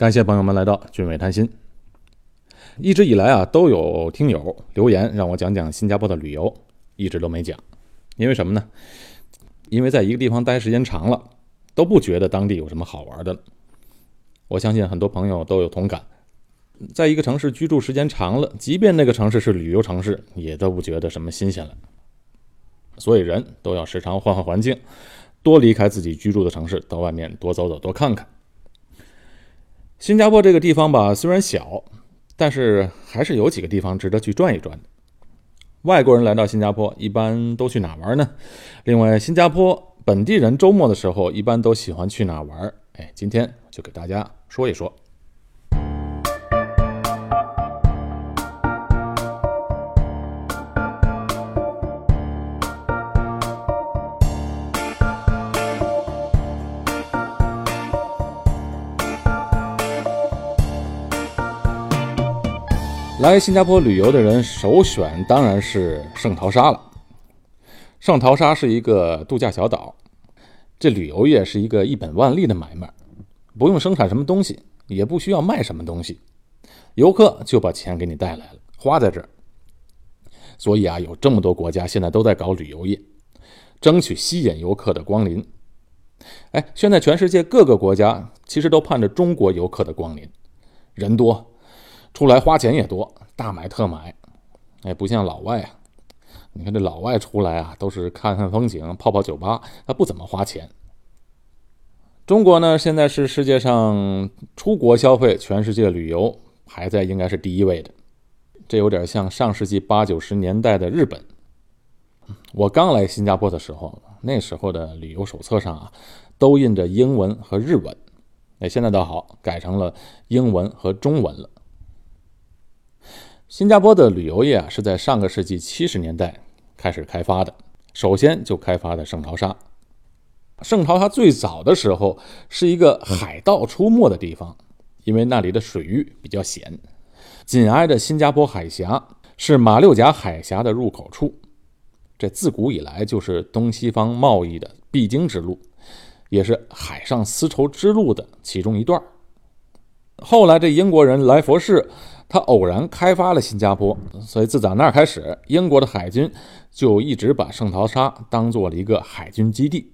感谢朋友们来到俊伟谈心。一直以来啊，都有听友留言让我讲讲新加坡的旅游，一直都没讲，因为什么呢？因为在一个地方待时间长了，都不觉得当地有什么好玩的了。我相信很多朋友都有同感，在一个城市居住时间长了，即便那个城市是旅游城市，也都不觉得什么新鲜了。所以人都要时常换换环境，多离开自己居住的城市，到外面多走走，多看看。新加坡这个地方吧，虽然小，但是还是有几个地方值得去转一转的。外国人来到新加坡，一般都去哪玩呢？另外，新加坡本地人周末的时候，一般都喜欢去哪玩？哎，今天就给大家说一说。来新加坡旅游的人首选当然是圣淘沙了。圣淘沙是一个度假小岛，这旅游业是一个一本万利的买卖，不用生产什么东西，也不需要卖什么东西，游客就把钱给你带来了，花在这。所以啊，有这么多国家现在都在搞旅游业，争取吸引游客的光临。哎，现在全世界各个国家其实都盼着中国游客的光临，人多。出来花钱也多，大买特买，哎，不像老外啊。你看这老外出来啊，都是看看风景、泡泡酒吧，他不怎么花钱。中国呢，现在是世界上出国消费、全世界旅游排在应该是第一位的。这有点像上世纪八九十年代的日本。我刚来新加坡的时候，那时候的旅游手册上啊，都印着英文和日文。哎，现在倒好，改成了英文和中文了。新加坡的旅游业啊，是在上个世纪七十年代开始开发的。首先就开发的圣淘沙。圣淘沙最早的时候是一个海盗出没的地方，因为那里的水域比较险，紧挨着新加坡海峡，是马六甲海峡的入口处。这自古以来就是东西方贸易的必经之路，也是海上丝绸之路的其中一段。后来这英国人来佛士。他偶然开发了新加坡，所以自打那儿开始，英国的海军就一直把圣淘沙当做了一个海军基地。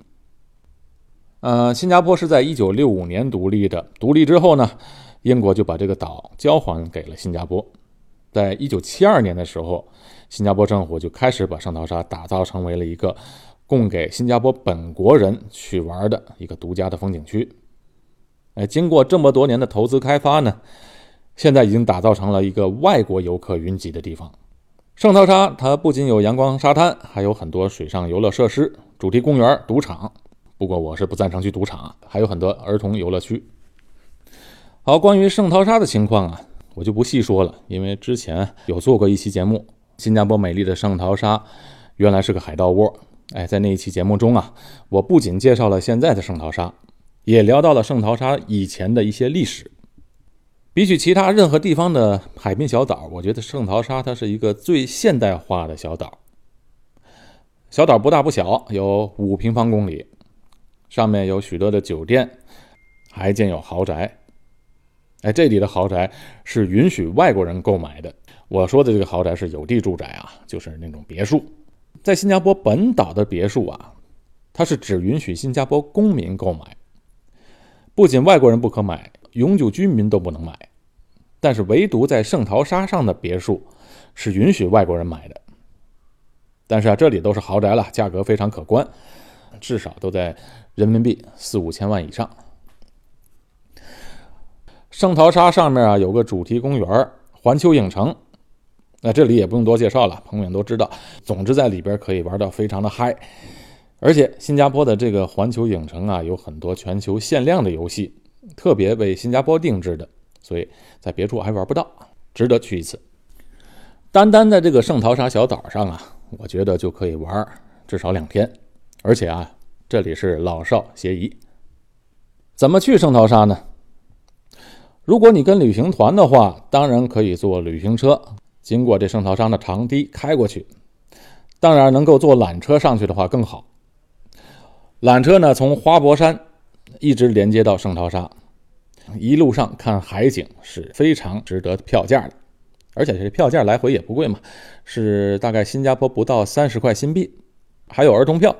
呃，新加坡是在一九六五年独立的，独立之后呢，英国就把这个岛交还给了新加坡。在一九七二年的时候，新加坡政府就开始把圣淘沙打造成为了一个供给新加坡本国人去玩的一个独家的风景区。哎，经过这么多年的投资开发呢。现在已经打造成了一个外国游客云集的地方。圣淘沙它不仅有阳光沙滩，还有很多水上游乐设施、主题公园、赌场。不过我是不赞成去赌场，还有很多儿童游乐区。好，关于圣淘沙的情况啊，我就不细说了，因为之前有做过一期节目。新加坡美丽的圣淘沙原来是个海盗窝。哎，在那一期节目中啊，我不仅介绍了现在的圣淘沙，也聊到了圣淘沙以前的一些历史。比起其他任何地方的海滨小岛，我觉得圣淘沙它是一个最现代化的小岛。小岛不大不小，有五平方公里，上面有许多的酒店，还建有豪宅。哎，这里的豪宅是允许外国人购买的。我说的这个豪宅是有地住宅啊，就是那种别墅。在新加坡本岛的别墅啊，它是只允许新加坡公民购买，不仅外国人不可买。永久居民都不能买，但是唯独在圣淘沙上的别墅是允许外国人买的。但是啊，这里都是豪宅了，价格非常可观，至少都在人民币四五千万以上。圣淘沙上面啊有个主题公园环球影城，那这里也不用多介绍了，朋友们都知道。总之在里边可以玩到非常的嗨，而且新加坡的这个环球影城啊有很多全球限量的游戏。特别为新加坡定制的，所以在别处还玩不到，值得去一次。单单在这个圣淘沙小岛上啊，我觉得就可以玩至少两天，而且啊，这里是老少皆宜。怎么去圣淘沙呢？如果你跟旅行团的话，当然可以坐旅行车经过这圣淘沙的长堤开过去。当然，能够坐缆车上去的话更好。缆车呢，从花博山。一直连接到圣淘沙，一路上看海景是非常值得票价的，而且这票价来回也不贵嘛，是大概新加坡不到三十块新币，还有儿童票。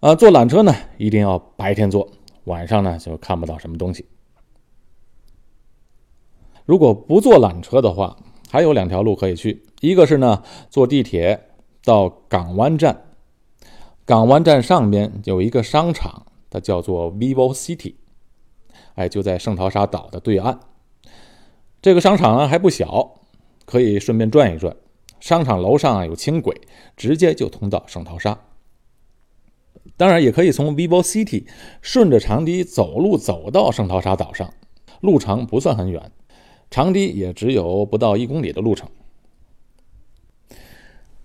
啊，坐缆车呢一定要白天坐，晚上呢就看不到什么东西。如果不坐缆车的话，还有两条路可以去，一个是呢坐地铁到港湾站，港湾站上边有一个商场，它叫做 Vivo City。哎，就在圣淘沙岛的对岸。这个商场啊还不小，可以顺便转一转。商场楼上啊有轻轨，直接就通到圣淘沙。当然，也可以从 Vivo City 顺着长堤走路走到圣淘沙岛上，路程不算很远，长堤也只有不到一公里的路程。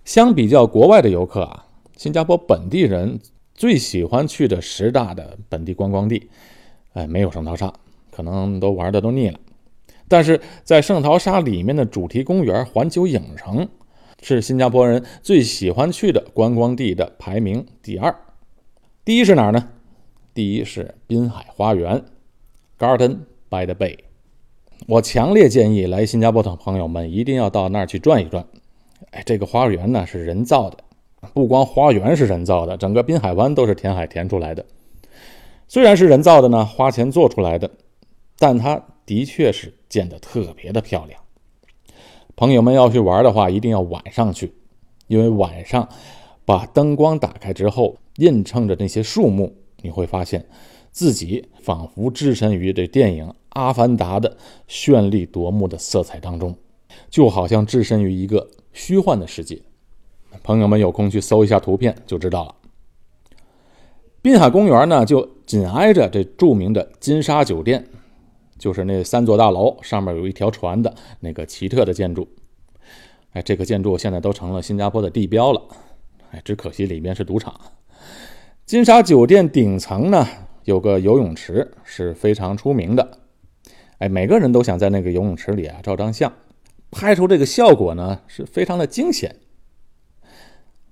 相比较国外的游客啊，新加坡本地人最喜欢去的十大的本地观光地。哎，没有圣淘沙，可能都玩的都腻了。但是在圣淘沙里面的主题公园环球影城，是新加坡人最喜欢去的观光地的排名第二。第一是哪儿呢？第一是滨海花园 （Garden by the Bay）。我强烈建议来新加坡的朋友们一定要到那儿去转一转。哎，这个花园呢是人造的，不光花园是人造的，整个滨海湾都是填海填出来的。虽然是人造的呢，花钱做出来的，但它的确是建得特别的漂亮。朋友们要去玩的话，一定要晚上去，因为晚上把灯光打开之后，映衬着那些树木，你会发现自己仿佛置身于这电影《阿凡达》的绚丽夺目的色彩当中，就好像置身于一个虚幻的世界。朋友们有空去搜一下图片就知道了。滨海公园呢，就紧挨着这著名的金沙酒店，就是那三座大楼上面有一条船的那个奇特的建筑。哎，这个建筑现在都成了新加坡的地标了。哎，只可惜里面是赌场。金沙酒店顶层呢有个游泳池，是非常出名的。哎，每个人都想在那个游泳池里啊照张相，拍出这个效果呢是非常的惊险。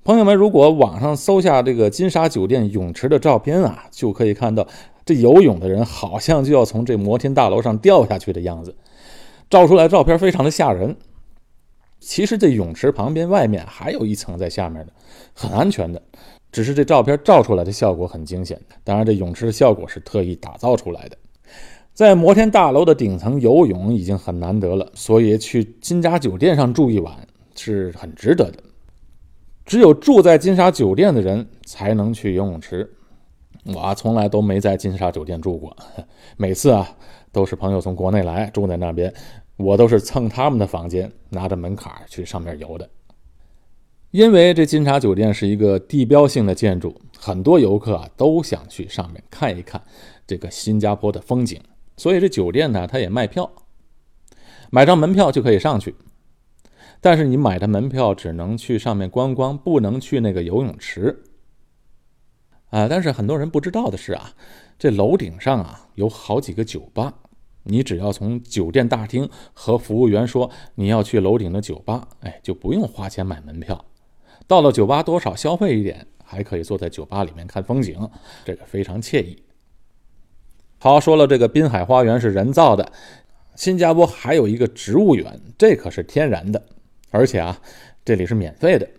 朋友们，如果网上搜下这个金沙酒店泳池的照片啊，就可以看到这游泳的人好像就要从这摩天大楼上掉下去的样子，照出来照片非常的吓人。其实这泳池旁边外面还有一层在下面的，很安全的，只是这照片照出来的效果很惊险。当然，这泳池的效果是特意打造出来的。在摩天大楼的顶层游泳已经很难得了，所以去金沙酒店上住一晚是很值得的。只有住在金沙酒店的人才能去游泳池。我从来都没在金沙酒店住过，每次啊都是朋友从国内来住在那边，我都是蹭他们的房间，拿着门卡去上面游的。因为这金沙酒店是一个地标性的建筑，很多游客啊都想去上面看一看这个新加坡的风景，所以这酒店呢它也卖票，买张门票就可以上去。但是你买的门票只能去上面观光，不能去那个游泳池。啊，但是很多人不知道的是啊，这楼顶上啊有好几个酒吧，你只要从酒店大厅和服务员说你要去楼顶的酒吧，哎，就不用花钱买门票。到了酒吧多少消费一点，还可以坐在酒吧里面看风景，这个非常惬意。好，说了这个滨海花园是人造的，新加坡还有一个植物园，这可是天然的。而且啊，这里是免费的。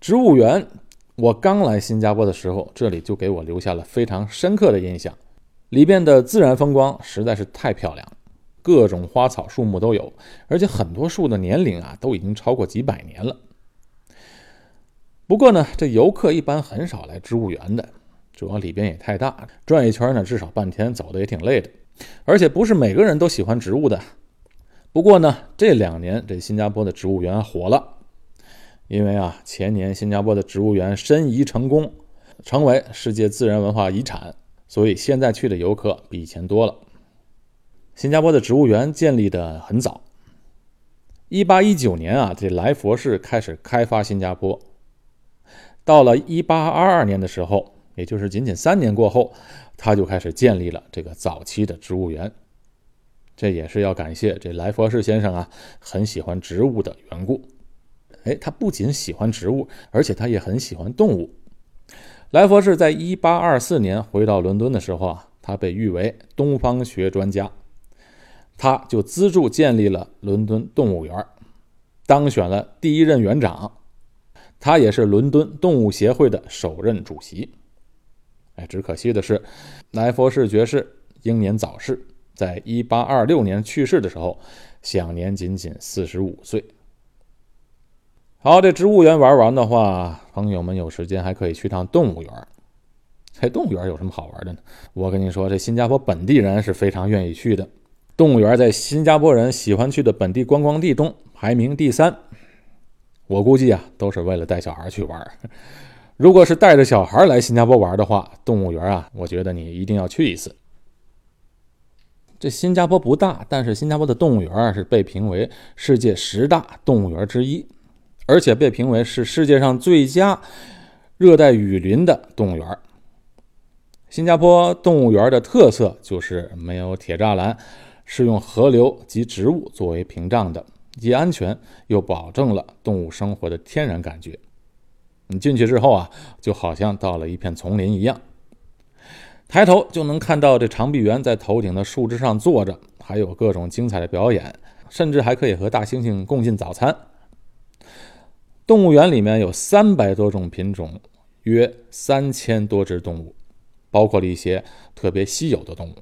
植物园，我刚来新加坡的时候，这里就给我留下了非常深刻的印象。里边的自然风光实在是太漂亮，各种花草树木都有，而且很多树的年龄啊都已经超过几百年了。不过呢，这游客一般很少来植物园的，主要里边也太大，转一圈呢至少半天，走的也挺累的。而且不是每个人都喜欢植物的。不过呢，这两年这新加坡的植物园火了，因为啊，前年新加坡的植物园申遗成功，成为世界自然文化遗产，所以现在去的游客比以前多了。新加坡的植物园建立的很早，一八一九年啊，这莱佛士开始开发新加坡，到了一八二二年的时候，也就是仅仅三年过后，他就开始建立了这个早期的植物园。这也是要感谢这莱佛士先生啊，很喜欢植物的缘故。哎，他不仅喜欢植物，而且他也很喜欢动物。莱佛士在1824年回到伦敦的时候啊，他被誉为东方学专家，他就资助建立了伦敦动物园，当选了第一任园长。他也是伦敦动物协会的首任主席。哎，只可惜的是，莱佛士爵士英年早逝，在一八二六年去世的时候，享年仅仅四十五岁。好，这植物园玩完的话，朋友们有时间还可以去趟动物园。这动物园有什么好玩的呢？我跟你说，这新加坡本地人是非常愿意去的。动物园在新加坡人喜欢去的本地观光地中排名第三。我估计啊，都是为了带小孩去玩。如果是带着小孩来新加坡玩的话，动物园啊，我觉得你一定要去一次。这新加坡不大，但是新加坡的动物园是被评为世界十大动物园之一，而且被评为是世界上最佳热带雨林的动物园。新加坡动物园的特色就是没有铁栅栏，是用河流及植物作为屏障的。既安全又保证了动物生活的天然感觉。你进去之后啊，就好像到了一片丛林一样。抬头就能看到这长臂猿在头顶的树枝上坐着，还有各种精彩的表演，甚至还可以和大猩猩共进早餐。动物园里面有三百多种品种，约三千多只动物，包括了一些特别稀有的动物。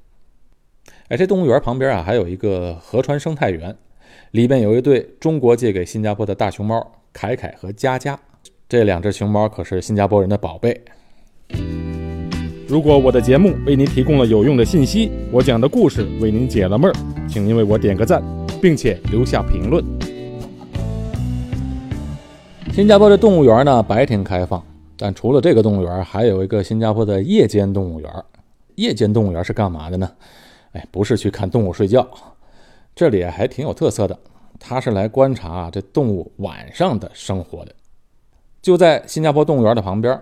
哎，这动物园旁边啊，还有一个河川生态园。里面有一对中国借给新加坡的大熊猫凯凯和佳佳，这两只熊猫可是新加坡人的宝贝。如果我的节目为您提供了有用的信息，我讲的故事为您解了闷儿，请您为我点个赞，并且留下评论。新加坡的动物园呢，白天开放，但除了这个动物园，还有一个新加坡的夜间动物园。夜间动物园是干嘛的呢？哎，不是去看动物睡觉。这里还挺有特色的，它是来观察这动物晚上的生活的。就在新加坡动物园的旁边，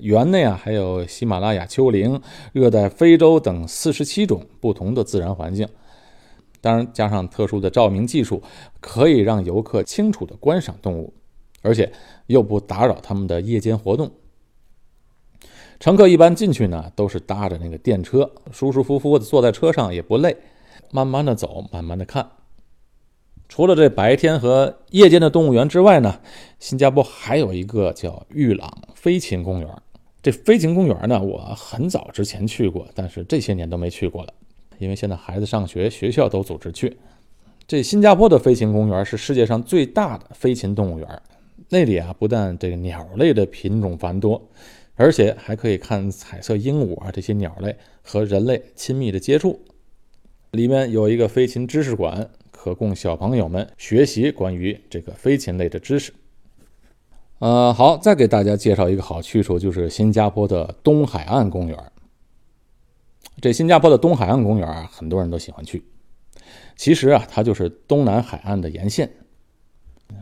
园内啊还有喜马拉雅丘陵、热带非洲等四十七种不同的自然环境。当然，加上特殊的照明技术，可以让游客清楚地观赏动物，而且又不打扰他们的夜间活动。乘客一般进去呢，都是搭着那个电车，舒舒服服地坐在车上，也不累。慢慢的走，慢慢的看。除了这白天和夜间的动物园之外呢，新加坡还有一个叫玉朗飞禽公园。这飞禽公园呢，我很早之前去过，但是这些年都没去过了，因为现在孩子上学，学校都组织去。这新加坡的飞禽公园是世界上最大的飞禽动物园，那里啊不但这个鸟类的品种繁多，而且还可以看彩色鹦鹉啊这些鸟类和人类亲密的接触。里面有一个飞禽知识馆，可供小朋友们学习关于这个飞禽类的知识。呃，好，再给大家介绍一个好去处，就是新加坡的东海岸公园。这新加坡的东海岸公园啊，很多人都喜欢去。其实啊，它就是东南海岸的沿线。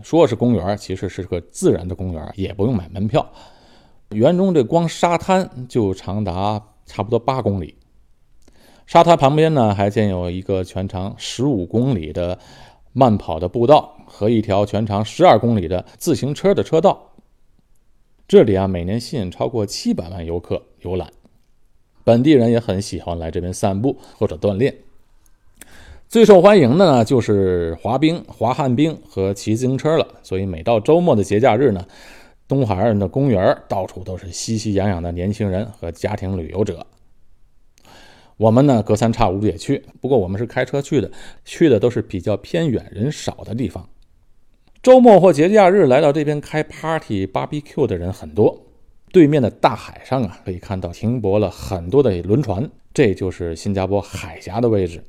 说是公园，其实是个自然的公园，也不用买门票。园中这光沙滩就长达差不多八公里。沙滩旁边呢，还建有一个全长十五公里的慢跑的步道和一条全长十二公里的自行车的车道。这里啊，每年吸引超过七百万游客游览，本地人也很喜欢来这边散步或者锻炼。最受欢迎的呢，就是滑冰、滑旱冰和骑自行车了。所以每到周末的节假日呢，东海岸的公园到处都是熙熙攘攘的年轻人和家庭旅游者。我们呢隔三差五也去，不过我们是开车去的，去的都是比较偏远、人少的地方。周末或节假日来到这边开 party、barbecue 的人很多。对面的大海上啊，可以看到停泊了很多的轮船，这就是新加坡海峡的位置。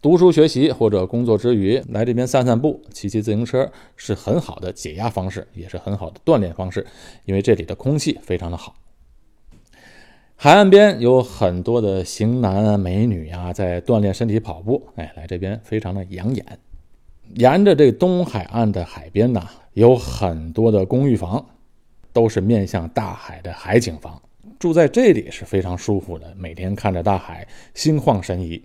读书学习或者工作之余来这边散散步、骑骑自行车是很好的解压方式，也是很好的锻炼方式，因为这里的空气非常的好。海岸边有很多的型男啊、美女啊，在锻炼身体跑步。哎，来这边非常的养眼。沿着这东海岸的海边呢，有很多的公寓房，都是面向大海的海景房。住在这里是非常舒服的，每天看着大海，心旷神怡。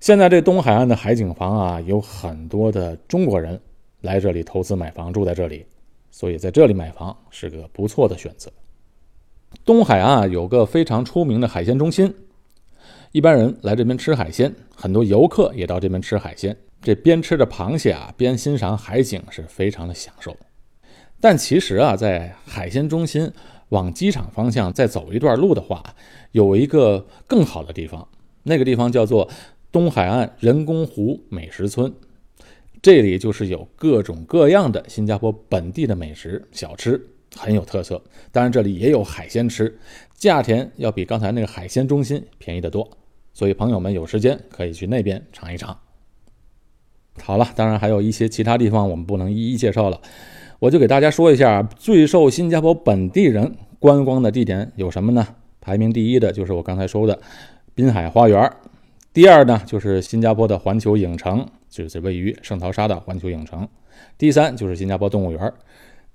现在这东海岸的海景房啊，有很多的中国人来这里投资买房，住在这里，所以在这里买房是个不错的选择。东海岸有个非常出名的海鲜中心，一般人来这边吃海鲜，很多游客也到这边吃海鲜。这边吃着螃蟹啊，边欣赏海景，是非常的享受。但其实啊，在海鲜中心往机场方向再走一段路的话，有一个更好的地方，那个地方叫做东海岸人工湖美食村。这里就是有各种各样的新加坡本地的美食小吃，很有特色。当然，这里也有海鲜吃，价钱要比刚才那个海鲜中心便宜得多。所以，朋友们有时间可以去那边尝一尝。好了，当然还有一些其他地方我们不能一一介绍了，我就给大家说一下最受新加坡本地人观光的地点有什么呢？排名第一的就是我刚才说的滨海花园，第二呢就是新加坡的环球影城。就是位于圣淘沙的环球影城，第三就是新加坡动物园，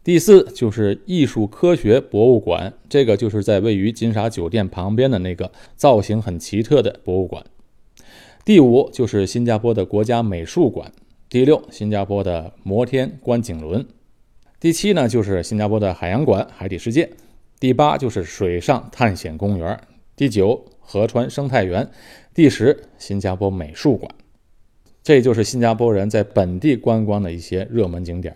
第四就是艺术科学博物馆，这个就是在位于金沙酒店旁边的那个造型很奇特的博物馆，第五就是新加坡的国家美术馆，第六新加坡的摩天观景轮，第七呢就是新加坡的海洋馆海底世界，第八就是水上探险公园，第九河川生态园，第十新加坡美术馆。这就是新加坡人在本地观光的一些热门景点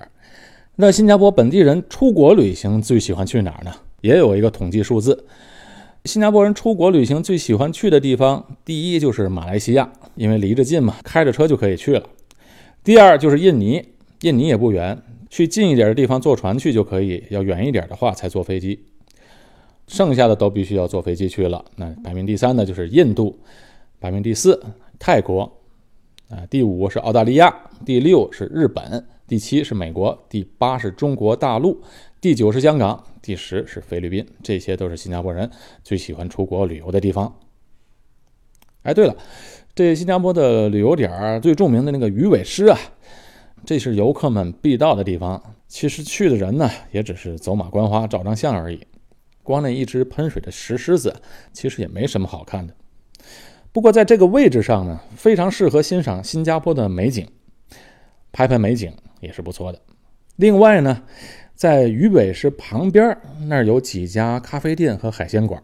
那新加坡本地人出国旅行最喜欢去哪儿呢？也有一个统计数字，新加坡人出国旅行最喜欢去的地方，第一就是马来西亚，因为离着近嘛，开着车就可以去了。第二就是印尼，印尼也不远，去近一点的地方坐船去就可以，要远一点的话才坐飞机。剩下的都必须要坐飞机去了。那排名第三的就是印度，排名第四泰国。啊，第五是澳大利亚，第六是日本，第七是美国，第八是中国大陆，第九是香港，第十是菲律宾。这些都是新加坡人最喜欢出国旅游的地方。哎，对了，这新加坡的旅游点最著名的那个鱼尾狮啊，这是游客们必到的地方。其实去的人呢，也只是走马观花、照张相而已。光那一只喷水的石狮子，其实也没什么好看的。不过在这个位置上呢，非常适合欣赏新加坡的美景，拍拍美景也是不错的。另外呢，在鱼尾狮旁边那儿有几家咖啡店和海鲜馆。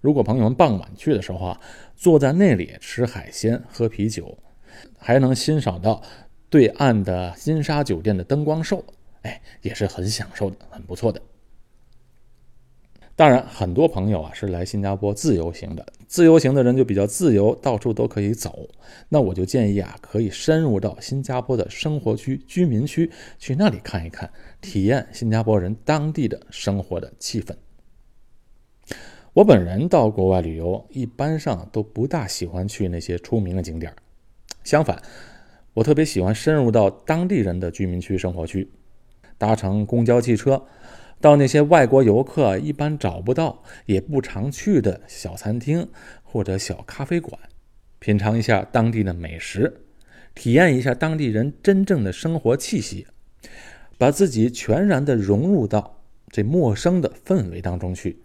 如果朋友们傍晚去的时候啊，坐在那里吃海鲜、喝啤酒，还能欣赏到对岸的金沙酒店的灯光秀，哎，也是很享受的，很不错的。当然，很多朋友啊是来新加坡自由行的。自由行的人就比较自由，到处都可以走。那我就建议啊，可以深入到新加坡的生活区、居民区，去那里看一看，体验新加坡人当地的生活的气氛。我本人到国外旅游，一般上都不大喜欢去那些出名的景点相反，我特别喜欢深入到当地人的居民区、生活区，搭乘公交汽车。到那些外国游客一般找不到、也不常去的小餐厅或者小咖啡馆，品尝一下当地的美食，体验一下当地人真正的生活气息，把自己全然的融入到这陌生的氛围当中去。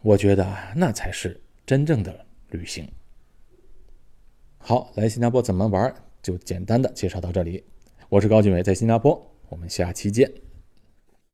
我觉得那才是真正的旅行。好，来新加坡怎么玩，就简单的介绍到这里。我是高俊伟，在新加坡，我们下期见。